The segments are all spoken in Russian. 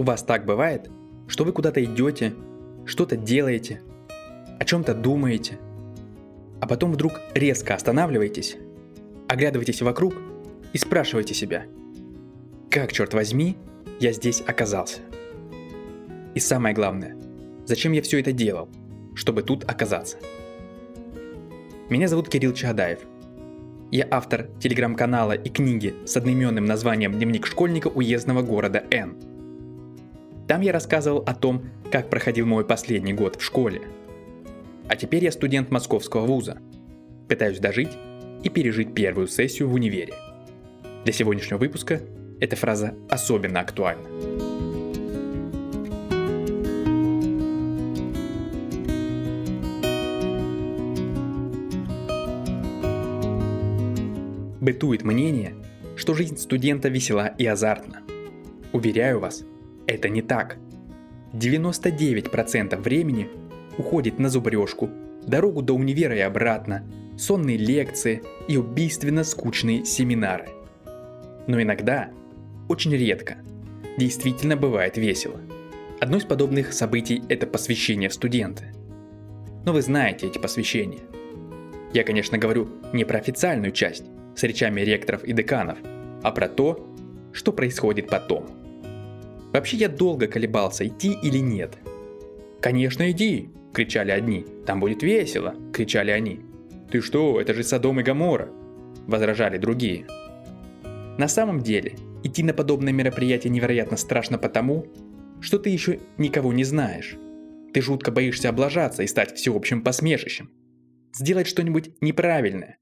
У вас так бывает, что вы куда-то идете, что-то делаете, о чем-то думаете, а потом вдруг резко останавливаетесь, оглядываетесь вокруг и спрашиваете себя, как, черт возьми, я здесь оказался? И самое главное, зачем я все это делал, чтобы тут оказаться? Меня зовут Кирилл Чаадаев. Я автор телеграм-канала и книги с одноименным названием «Дневник школьника уездного города Н». Там я рассказывал о том, как проходил мой последний год в школе. А теперь я студент московского вуза. Пытаюсь дожить и пережить первую сессию в универе. Для сегодняшнего выпуска эта фраза особенно актуальна. Бытует мнение, что жизнь студента весела и азартна. Уверяю вас, это не так. 99% времени уходит на зубрежку, дорогу до универа и обратно, сонные лекции и убийственно скучные семинары. Но иногда, очень редко, действительно бывает весело. Одно из подобных событий – это посвящение в студенты. Но вы знаете эти посвящения. Я, конечно, говорю не про официальную часть, с речами ректоров и деканов, а про то, что происходит потом. Вообще я долго колебался, идти или нет. «Конечно, иди!» – кричали одни. «Там будет весело!» – кричали они. «Ты что, это же Содом и Гамора!» – возражали другие. На самом деле, идти на подобное мероприятие невероятно страшно потому, что ты еще никого не знаешь. Ты жутко боишься облажаться и стать всеобщим посмешищем. Сделать что-нибудь неправильное,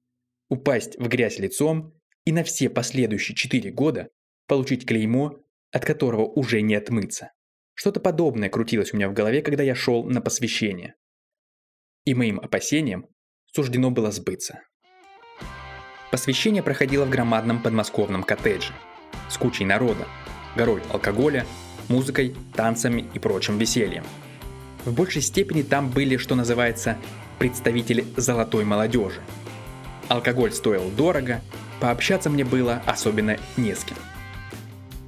упасть в грязь лицом и на все последующие 4 года получить клеймо, от которого уже не отмыться. Что-то подобное крутилось у меня в голове, когда я шел на посвящение. И моим опасениям суждено было сбыться. Посвящение проходило в громадном подмосковном коттедже с кучей народа, горой алкоголя, музыкой, танцами и прочим весельем. В большей степени там были, что называется, представители золотой молодежи – Алкоголь стоил дорого, пообщаться мне было особенно не с кем.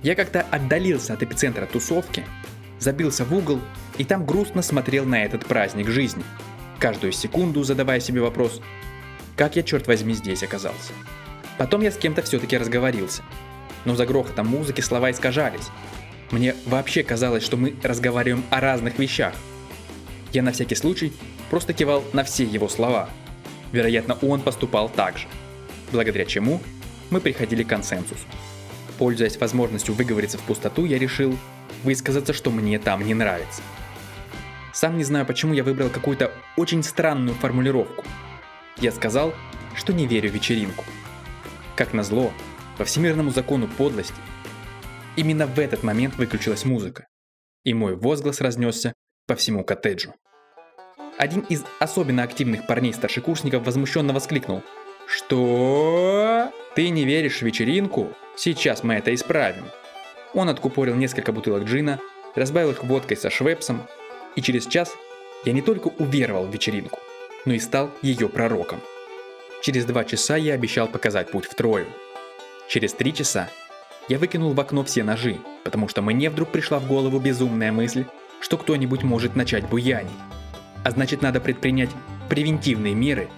Я как-то отдалился от эпицентра тусовки, забился в угол и там грустно смотрел на этот праздник жизни, каждую секунду задавая себе вопрос, как я, черт возьми, здесь оказался. Потом я с кем-то все-таки разговорился, но за грохотом музыки слова искажались. Мне вообще казалось, что мы разговариваем о разных вещах. Я на всякий случай просто кивал на все его слова – Вероятно, он поступал так же, благодаря чему мы приходили к консенсусу. Пользуясь возможностью выговориться в пустоту, я решил высказаться, что мне там не нравится. Сам не знаю, почему я выбрал какую-то очень странную формулировку. Я сказал, что не верю в вечеринку. Как назло, по всемирному закону подлости, именно в этот момент выключилась музыка, и мой возглас разнесся по всему коттеджу. Один из особенно активных парней-старшекурсников возмущенно воскликнул. «Что? Ты не веришь в вечеринку? Сейчас мы это исправим». Он откупорил несколько бутылок джина, разбавил их водкой со швепсом, и через час я не только уверовал в вечеринку, но и стал ее пророком. Через два часа я обещал показать путь в Трою. Через три часа я выкинул в окно все ножи, потому что мне вдруг пришла в голову безумная мысль, что кто-нибудь может начать буянить а значит надо предпринять превентивные меры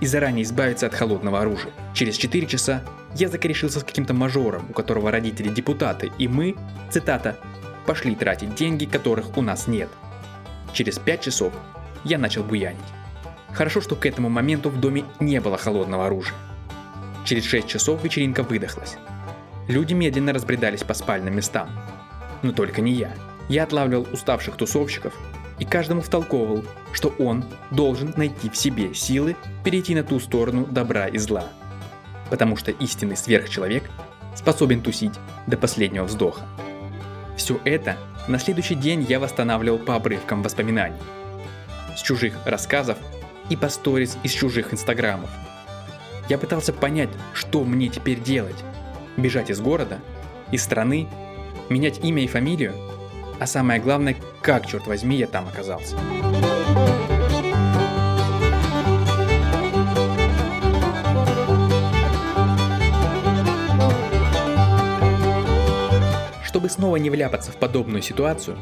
и заранее избавиться от холодного оружия. Через 4 часа я закорешился с каким-то мажором, у которого родители депутаты, и мы, цитата, пошли тратить деньги, которых у нас нет. Через 5 часов я начал буянить. Хорошо, что к этому моменту в доме не было холодного оружия. Через 6 часов вечеринка выдохлась. Люди медленно разбредались по спальным местам. Но только не я. Я отлавливал уставших тусовщиков и каждому втолковывал, что он должен найти в себе силы перейти на ту сторону добра и зла. Потому что истинный сверхчеловек способен тусить до последнего вздоха. Все это на следующий день я восстанавливал по обрывкам воспоминаний. С чужих рассказов и по сторис из чужих инстаграмов. Я пытался понять, что мне теперь делать. Бежать из города, из страны, менять имя и фамилию – а самое главное, как, черт возьми, я там оказался. Чтобы снова не вляпаться в подобную ситуацию,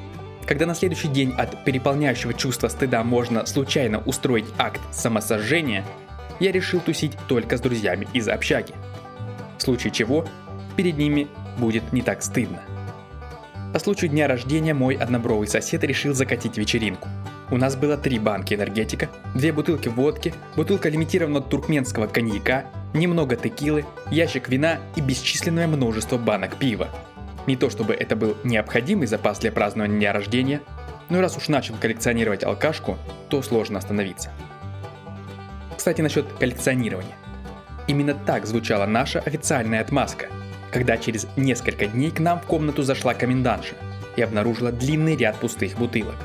когда на следующий день от переполняющего чувства стыда можно случайно устроить акт самосожжения, я решил тусить только с друзьями из общаги. В случае чего, перед ними будет не так стыдно. По случаю дня рождения мой однобровый сосед решил закатить вечеринку. У нас было три банки энергетика, две бутылки водки, бутылка лимитированного туркменского коньяка, немного текилы, ящик вина и бесчисленное множество банок пива. Не то чтобы это был необходимый запас для празднования дня рождения, но раз уж начал коллекционировать алкашку, то сложно остановиться. Кстати, насчет коллекционирования. Именно так звучала наша официальная отмазка, когда через несколько дней к нам в комнату зашла комендантша и обнаружила длинный ряд пустых бутылок.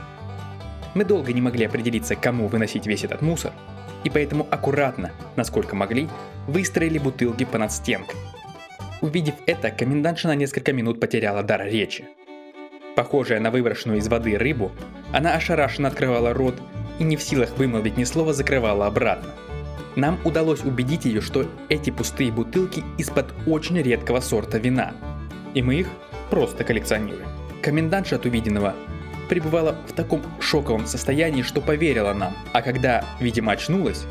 Мы долго не могли определиться, кому выносить весь этот мусор, и поэтому аккуратно, насколько могли, выстроили бутылки по надстенкой. Увидев это, комендантша на несколько минут потеряла дар речи. Похожая на выброшенную из воды рыбу, она ошарашенно открывала рот и не в силах вымолвить ни слова закрывала обратно. Нам удалось убедить ее, что эти пустые бутылки из-под очень редкого сорта вина, и мы их просто коллекционируем. Комендантша от увиденного пребывала в таком шоковом состоянии, что поверила нам, а когда, видимо, очнулась,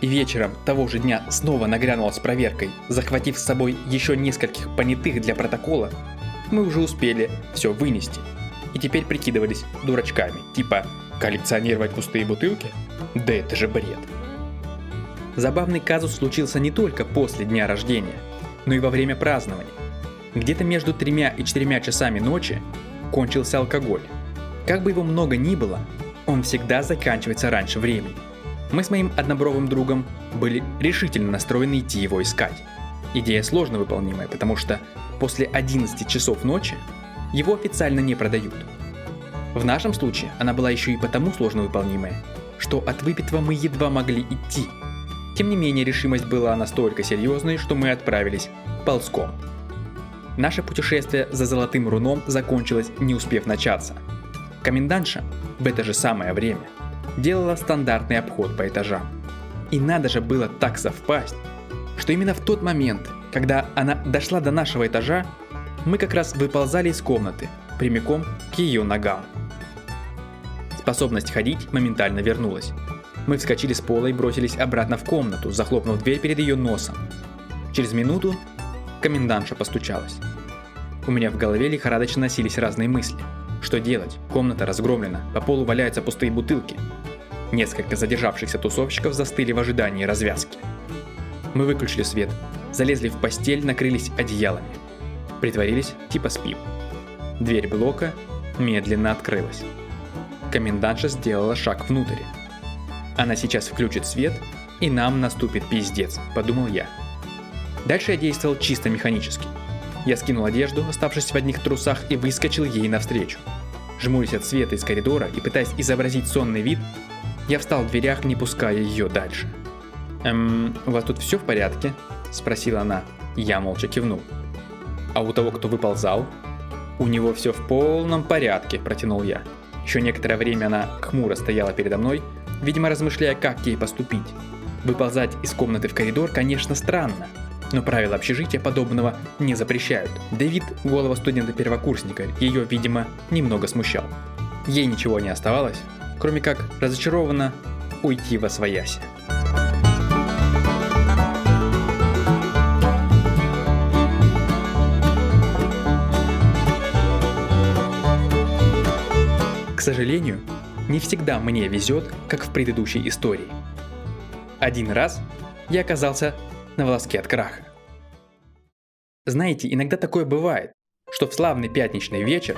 и вечером того же дня снова нагрянула с проверкой, захватив с собой еще нескольких понятых для протокола, мы уже успели все вынести. И теперь прикидывались дурачками, типа коллекционировать пустые бутылки? Да это же бред. Забавный казус случился не только после дня рождения, но и во время празднования. Где-то между тремя и четырьмя часами ночи кончился алкоголь. Как бы его много ни было, он всегда заканчивается раньше времени. Мы с моим однобровым другом были решительно настроены идти его искать. Идея сложно выполнимая, потому что после 11 часов ночи его официально не продают. В нашем случае она была еще и потому сложно выполнимая, что от выпитого мы едва могли идти. Тем не менее, решимость была настолько серьезной, что мы отправились ползком. Наше путешествие за золотым руном закончилось, не успев начаться – Комендантша в это же самое время делала стандартный обход по этажам. И надо же было так совпасть, что именно в тот момент, когда она дошла до нашего этажа, мы как раз выползали из комнаты, прямиком к ее ногам. Способность ходить моментально вернулась. Мы вскочили с пола и бросились обратно в комнату, захлопнув дверь перед ее носом. Через минуту комендантша постучалась. У меня в голове лихорадочно носились разные мысли – что делать? Комната разгромлена, по полу валяются пустые бутылки. Несколько задержавшихся тусовщиков застыли в ожидании развязки. Мы выключили свет, залезли в постель, накрылись одеялами. Притворились, типа спим. Дверь блока медленно открылась. Комендантша сделала шаг внутрь. Она сейчас включит свет, и нам наступит пиздец, подумал я. Дальше я действовал чисто механически – я скинул одежду, оставшись в одних трусах, и выскочил ей навстречу. Жмурясь от света из коридора и пытаясь изобразить сонный вид, я встал в дверях, не пуская ее дальше. «Эм, у вас тут все в порядке?» – спросила она. Я молча кивнул. «А у того, кто выползал?» «У него все в полном порядке», – протянул я. Еще некоторое время она хмуро стояла передо мной, видимо размышляя, как ей поступить. Выползать из комнаты в коридор, конечно, странно, но правила общежития подобного не запрещают. Дэвид – голова студента-первокурсника, ее, видимо, немного смущал. Ей ничего не оставалось, кроме как разочарованно уйти во свояси. К сожалению, не всегда мне везет, как в предыдущей истории. Один раз я оказался на волоске от краха. Знаете, иногда такое бывает, что в славный пятничный вечер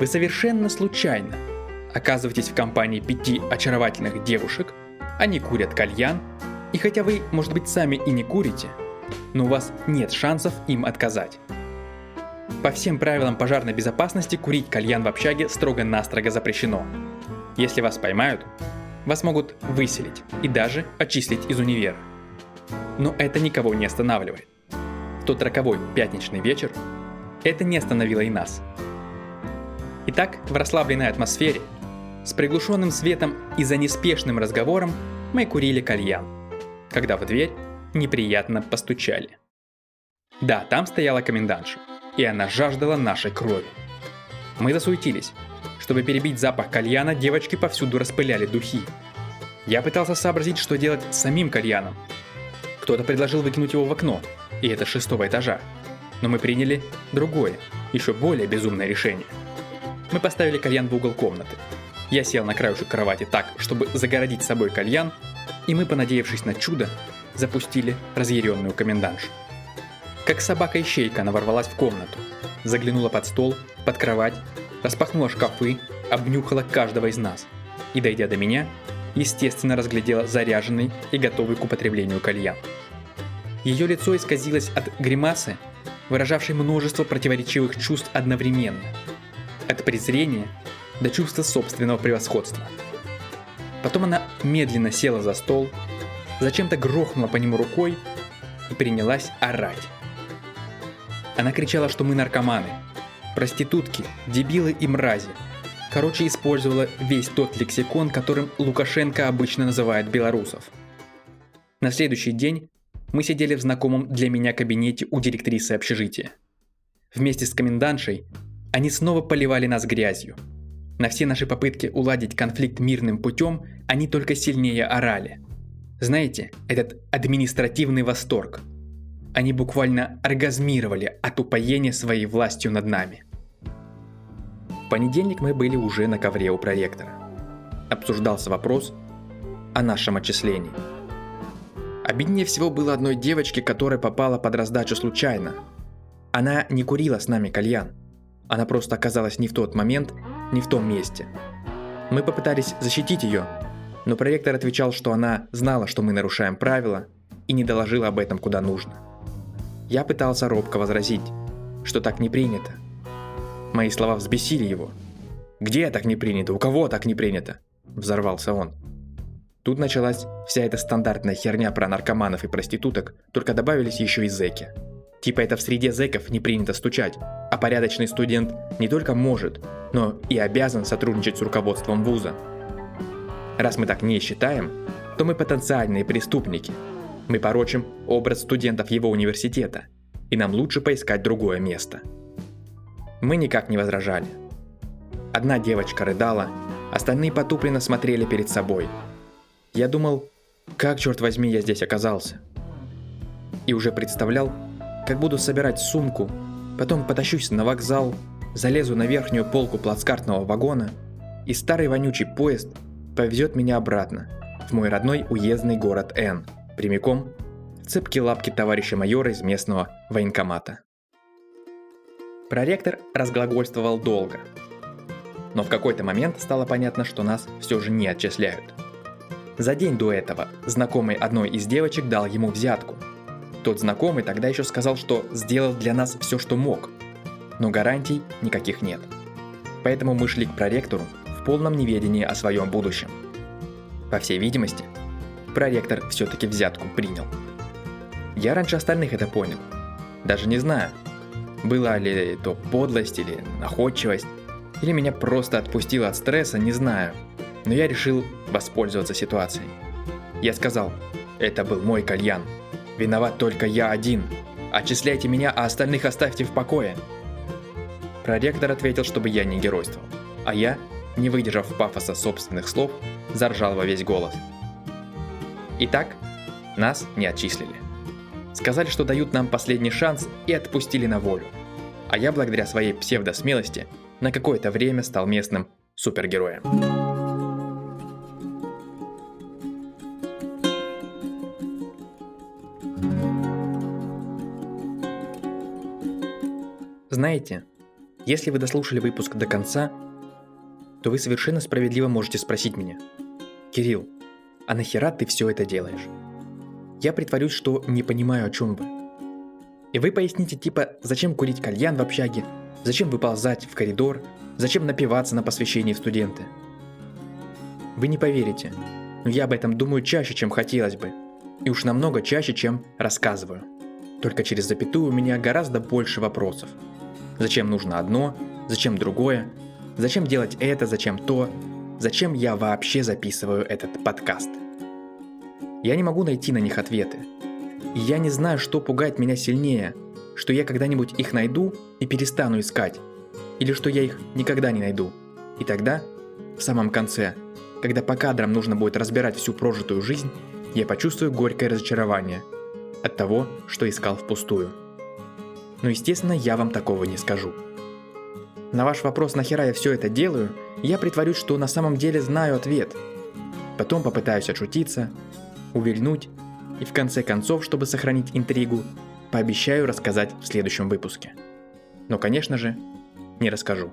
вы совершенно случайно оказываетесь в компании пяти очаровательных девушек, они курят кальян, и хотя вы, может быть, сами и не курите, но у вас нет шансов им отказать. По всем правилам пожарной безопасности курить кальян в общаге строго-настрого запрещено. Если вас поймают, вас могут выселить и даже отчислить из универа. Но это никого не останавливает. В тот роковой пятничный вечер это не остановило и нас. Итак, в расслабленной атмосфере, с приглушенным светом и за неспешным разговором мы курили кальян, когда в дверь неприятно постучали. Да, там стояла комендантша, и она жаждала нашей крови. Мы засуетились. Чтобы перебить запах кальяна, девочки повсюду распыляли духи. Я пытался сообразить, что делать с самим кальяном. Кто-то предложил выкинуть его в окно, и это с шестого этажа. Но мы приняли другое, еще более безумное решение. Мы поставили кальян в угол комнаты. Я сел на краешек кровати так, чтобы загородить собой кальян, и мы, понадеявшись на чудо, запустили разъяренную комендантшу. Как собака-ищейка она ворвалась в комнату, заглянула под стол, под кровать, распахнула шкафы, обнюхала каждого из нас и, дойдя до меня, естественно разглядела заряженный и готовый к употреблению кальян. Ее лицо исказилось от гримасы, выражавшей множество противоречивых чувств одновременно. От презрения до чувства собственного превосходства. Потом она медленно села за стол, зачем-то грохнула по нему рукой и принялась орать. Она кричала, что мы наркоманы, проститутки, дебилы и мрази. Короче, использовала весь тот лексикон, которым Лукашенко обычно называет белорусов. На следующий день мы сидели в знакомом для меня кабинете у директрисы общежития. Вместе с комендантшей они снова поливали нас грязью. На все наши попытки уладить конфликт мирным путем они только сильнее орали. Знаете, этот административный восторг. Они буквально оргазмировали от упоения своей властью над нами. В понедельник мы были уже на ковре у проректора. Обсуждался вопрос о нашем отчислении – Обиднее всего было одной девочке, которая попала под раздачу случайно. Она не курила с нами кальян. Она просто оказалась не в тот момент, не в том месте. Мы попытались защитить ее, но проректор отвечал, что она знала, что мы нарушаем правила, и не доложила об этом куда нужно. Я пытался робко возразить, что так не принято. Мои слова взбесили его. «Где так не принято? У кого так не принято?» Взорвался он. Тут началась вся эта стандартная херня про наркоманов и проституток, только добавились еще и зэки. Типа это в среде зэков не принято стучать, а порядочный студент не только может, но и обязан сотрудничать с руководством вуза. Раз мы так не считаем, то мы потенциальные преступники. Мы порочим образ студентов его университета, и нам лучше поискать другое место. Мы никак не возражали. Одна девочка рыдала, остальные потупленно смотрели перед собой – я думал, как, черт возьми, я здесь оказался. И уже представлял, как буду собирать сумку, потом потащусь на вокзал, залезу на верхнюю полку плацкартного вагона, и старый вонючий поезд повезет меня обратно, в мой родной уездный город Н, прямиком в цепки лапки товарища майора из местного военкомата. Проректор разглагольствовал долго. Но в какой-то момент стало понятно, что нас все же не отчисляют – за день до этого знакомый одной из девочек дал ему взятку. Тот знакомый тогда еще сказал, что сделал для нас все, что мог, но гарантий никаких нет. Поэтому мы шли к проректору в полном неведении о своем будущем. По всей видимости, проректор все-таки взятку принял. Я раньше остальных это понял. Даже не знаю, была ли то подлость или находчивость, или меня просто отпустило от стресса, не знаю – но я решил воспользоваться ситуацией. Я сказал, это был мой кальян. Виноват только я один. Отчисляйте меня, а остальных оставьте в покое. Проректор ответил, чтобы я не геройствовал. А я, не выдержав пафоса собственных слов, заржал во весь голос. Итак, нас не отчислили. Сказали, что дают нам последний шанс и отпустили на волю. А я благодаря своей псевдосмелости на какое-то время стал местным супергероем. Знаете, если вы дослушали выпуск до конца, то вы совершенно справедливо можете спросить меня, Кирилл, а нахера ты все это делаешь? Я притворюсь, что не понимаю, о чем вы. И вы поясните типа, зачем курить кальян в общаге, зачем выползать в коридор, зачем напиваться на посвящении в студенты. Вы не поверите, но я об этом думаю чаще, чем хотелось бы. И уж намного чаще, чем рассказываю. Только через запятую у меня гораздо больше вопросов – Зачем нужно одно, зачем другое, зачем делать это, зачем то, зачем я вообще записываю этот подкаст. Я не могу найти на них ответы. И я не знаю, что пугает меня сильнее, что я когда-нибудь их найду и перестану искать, или что я их никогда не найду. И тогда, в самом конце, когда по кадрам нужно будет разбирать всю прожитую жизнь, я почувствую горькое разочарование от того, что искал впустую. Но естественно, я вам такого не скажу. На ваш вопрос, нахера я все это делаю, я притворюсь, что на самом деле знаю ответ. Потом попытаюсь отшутиться, увильнуть, и в конце концов, чтобы сохранить интригу, пообещаю рассказать в следующем выпуске. Но, конечно же, не расскажу.